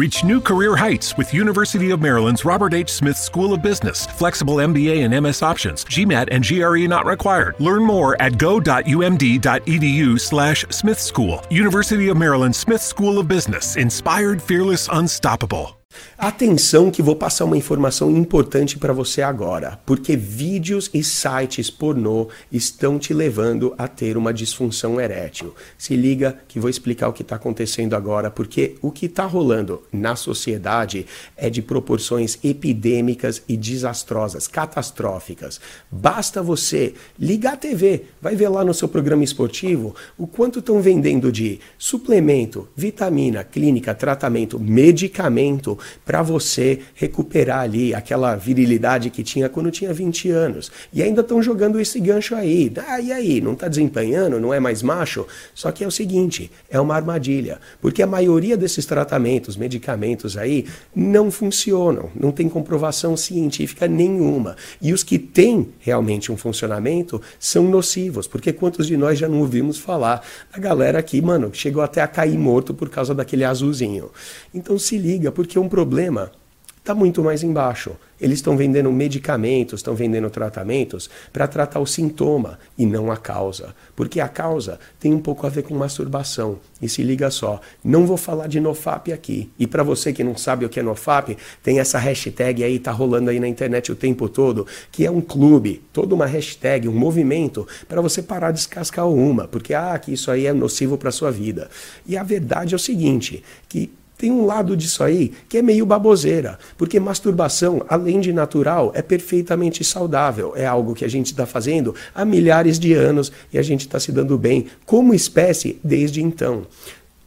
Reach new career heights with University of Maryland's Robert H. Smith School of Business. Flexible MBA and MS options. GMAT and GRE not required. Learn more at go.umd.edu slash Smith School. University of Maryland Smith School of Business. Inspired, fearless, unstoppable. Atenção que vou passar uma informação importante para você agora, porque vídeos e sites pornô estão te levando a ter uma disfunção erétil. Se liga que vou explicar o que está acontecendo agora, porque o que está rolando na sociedade é de proporções epidêmicas e desastrosas, catastróficas. Basta você ligar a TV, vai ver lá no seu programa esportivo o quanto estão vendendo de suplemento, vitamina, clínica, tratamento, medicamento para você recuperar ali aquela virilidade que tinha quando tinha 20 anos. E ainda estão jogando esse gancho aí. Ah, e aí? Não está desempenhando? Não é mais macho? Só que é o seguinte: é uma armadilha. Porque a maioria desses tratamentos, medicamentos aí, não funcionam. Não tem comprovação científica nenhuma. E os que têm realmente um funcionamento são nocivos. Porque quantos de nós já não ouvimos falar da galera aqui, mano, chegou até a cair morto por causa daquele azulzinho. Então se liga, porque um problema está muito mais embaixo. Eles estão vendendo medicamentos, estão vendendo tratamentos para tratar o sintoma e não a causa. Porque a causa tem um pouco a ver com masturbação. E se liga só, não vou falar de NoFap aqui. E para você que não sabe o que é NoFap, tem essa hashtag aí, tá rolando aí na internet o tempo todo, que é um clube, toda uma hashtag, um movimento para você parar de descascar uma, porque ah, que isso aí é nocivo para sua vida. E a verdade é o seguinte, que tem um lado disso aí que é meio baboseira, porque masturbação, além de natural, é perfeitamente saudável. É algo que a gente está fazendo há milhares de anos e a gente está se dando bem como espécie desde então.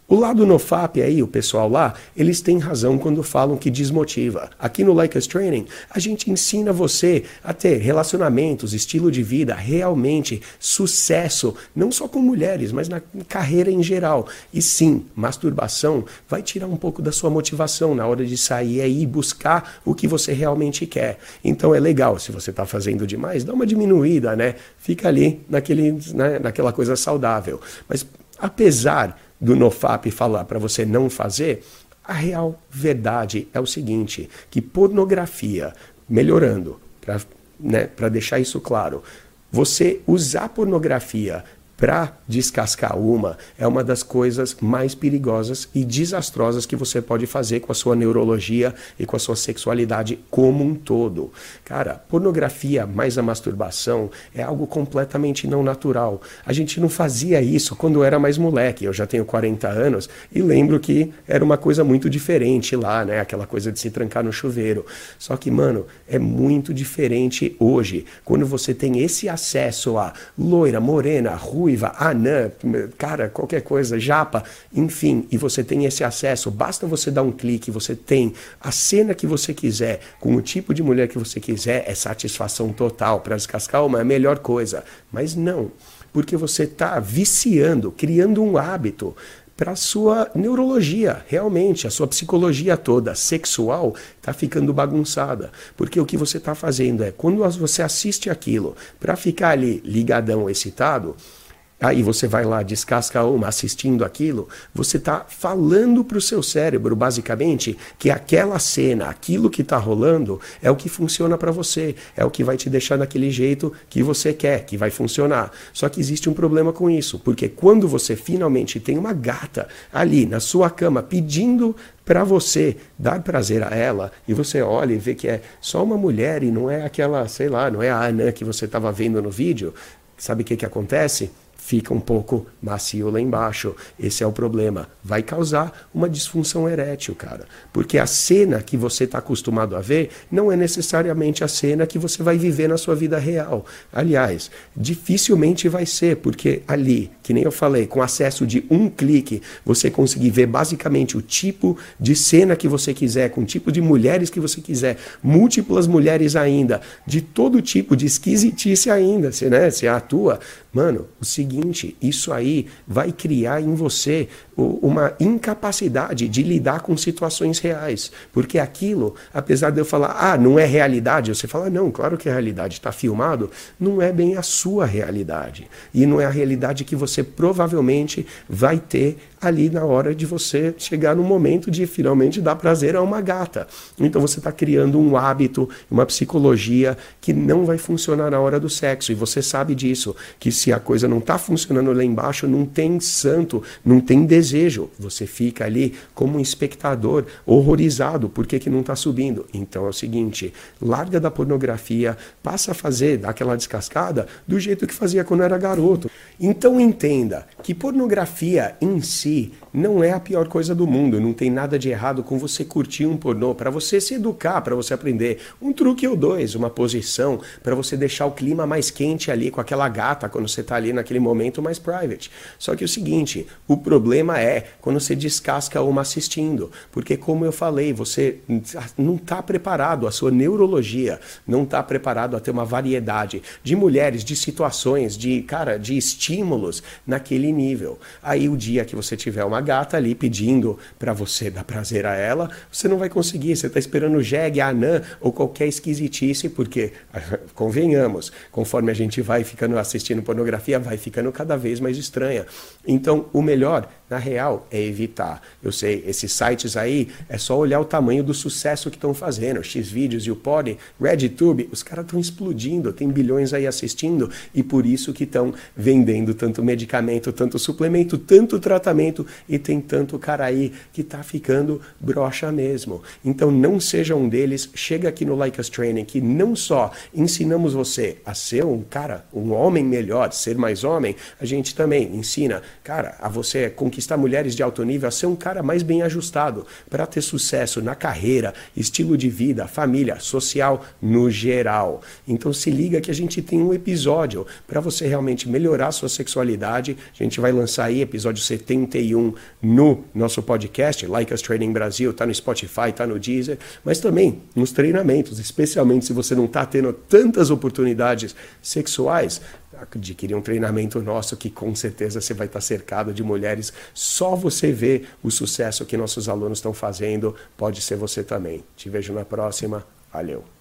O lado NoFap aí, o pessoal lá, eles têm razão quando falam que desmotiva. Aqui no Like Us Training, a gente ensina você a ter relacionamentos, estilo de vida, realmente sucesso, não só com mulheres, mas na carreira em geral. E sim, masturbação vai tirar um pouco da sua motivação na hora de sair aí e buscar o que você realmente quer. Então é legal, se você está fazendo demais, dá uma diminuída, né? Fica ali naquele, né, naquela coisa saudável. Mas apesar do NoFap falar para você não fazer, a real verdade é o seguinte, que pornografia, melhorando, para né, deixar isso claro, você usar pornografia para descascar uma é uma das coisas mais perigosas e desastrosas que você pode fazer com a sua neurologia e com a sua sexualidade como um todo. Cara, pornografia mais a masturbação é algo completamente não natural. A gente não fazia isso quando era mais moleque. Eu já tenho 40 anos e lembro que era uma coisa muito diferente lá, né? Aquela coisa de se trancar no chuveiro. Só que, mano, é muito diferente hoje, quando você tem esse acesso a loira, morena, ruiva, ruiva, anã, cara, qualquer coisa, japa, enfim, e você tem esse acesso, basta você dar um clique, você tem a cena que você quiser, com o tipo de mulher que você quiser, é satisfação total. Para descascar uma é a melhor coisa. Mas não, porque você está viciando, criando um hábito para a sua neurologia, realmente, a sua psicologia toda sexual está ficando bagunçada. Porque o que você está fazendo é, quando você assiste aquilo para ficar ali ligadão, excitado, aí você vai lá, descasca uma assistindo aquilo, você está falando para o seu cérebro, basicamente, que aquela cena, aquilo que está rolando, é o que funciona para você, é o que vai te deixar daquele jeito que você quer, que vai funcionar. Só que existe um problema com isso, porque quando você finalmente tem uma gata ali na sua cama pedindo para você dar prazer a ela e você olha e vê que é só uma mulher e não é aquela, sei lá, não é a Ana que você estava vendo no vídeo, sabe o que, que acontece? Fica um pouco macio lá embaixo. Esse é o problema. Vai causar uma disfunção erétil, cara. Porque a cena que você está acostumado a ver não é necessariamente a cena que você vai viver na sua vida real. Aliás, dificilmente vai ser, porque ali, que nem eu falei, com acesso de um clique, você conseguir ver basicamente o tipo de cena que você quiser, com o tipo de mulheres que você quiser, múltiplas mulheres ainda, de todo tipo de esquisitice ainda, você, né, você atua. Mano, o seguinte seguinte: isso aí vai criar em você uma incapacidade de lidar com situações reais. Porque aquilo, apesar de eu falar, ah, não é realidade, você fala, não, claro que é realidade, está filmado, não é bem a sua realidade. E não é a realidade que você provavelmente vai ter ali na hora de você chegar no momento de finalmente dar prazer a uma gata. Então você está criando um hábito, uma psicologia que não vai funcionar na hora do sexo. E você sabe disso, que se a coisa não está funcionando lá embaixo, não tem santo, não tem desejo. Você fica ali como um espectador horrorizado, por que, que não está subindo? Então é o seguinte, larga da pornografia, passa a fazer aquela descascada do jeito que fazia quando era garoto. Então entenda que pornografia em si não é a pior coisa do mundo, não tem nada de errado com você curtir um pornô, para você se educar, para você aprender um truque ou dois, uma posição, para você deixar o clima mais quente ali com aquela gata quando você está ali naquele momento mais private. Só que é o seguinte, o problema é quando você descasca uma assistindo, porque como eu falei, você não está preparado, a sua neurologia não está preparado a ter uma variedade de mulheres, de situações, de cara, de estímulos naquele nível. Aí o dia que você tiver uma gata ali pedindo para você dar prazer a ela, você não vai conseguir. Você está esperando o jegue, a anã ou qualquer esquisitice, porque, convenhamos, conforme a gente vai ficando assistindo pornografia, vai ficando cada vez mais estranha. Então, o melhor na real, é evitar. Eu sei, esses sites aí, é só olhar o tamanho do sucesso que estão fazendo. Xvideos e o Pod, RedTube, os caras estão explodindo, tem bilhões aí assistindo e por isso que estão vendendo tanto medicamento, tanto suplemento, tanto tratamento e tem tanto cara aí que tá ficando broxa mesmo. Então não seja um deles, chega aqui no Like Us Training que não só ensinamos você a ser um cara, um homem melhor, ser mais homem, a gente também ensina, cara, a você conquistar conquistar mulheres de alto nível a ser um cara mais bem ajustado para ter sucesso na carreira, estilo de vida, família, social no geral. Então se liga que a gente tem um episódio para você realmente melhorar sua sexualidade. A gente vai lançar aí episódio 71 no nosso podcast, Like Us Training Brasil, tá no Spotify, tá no Deezer, mas também nos treinamentos, especialmente se você não está tendo tantas oportunidades sexuais, adquirir um treinamento nosso que com certeza você vai estar cercado de mulheres. Só você vê o sucesso que nossos alunos estão fazendo, pode ser você também. Te vejo na próxima. Valeu.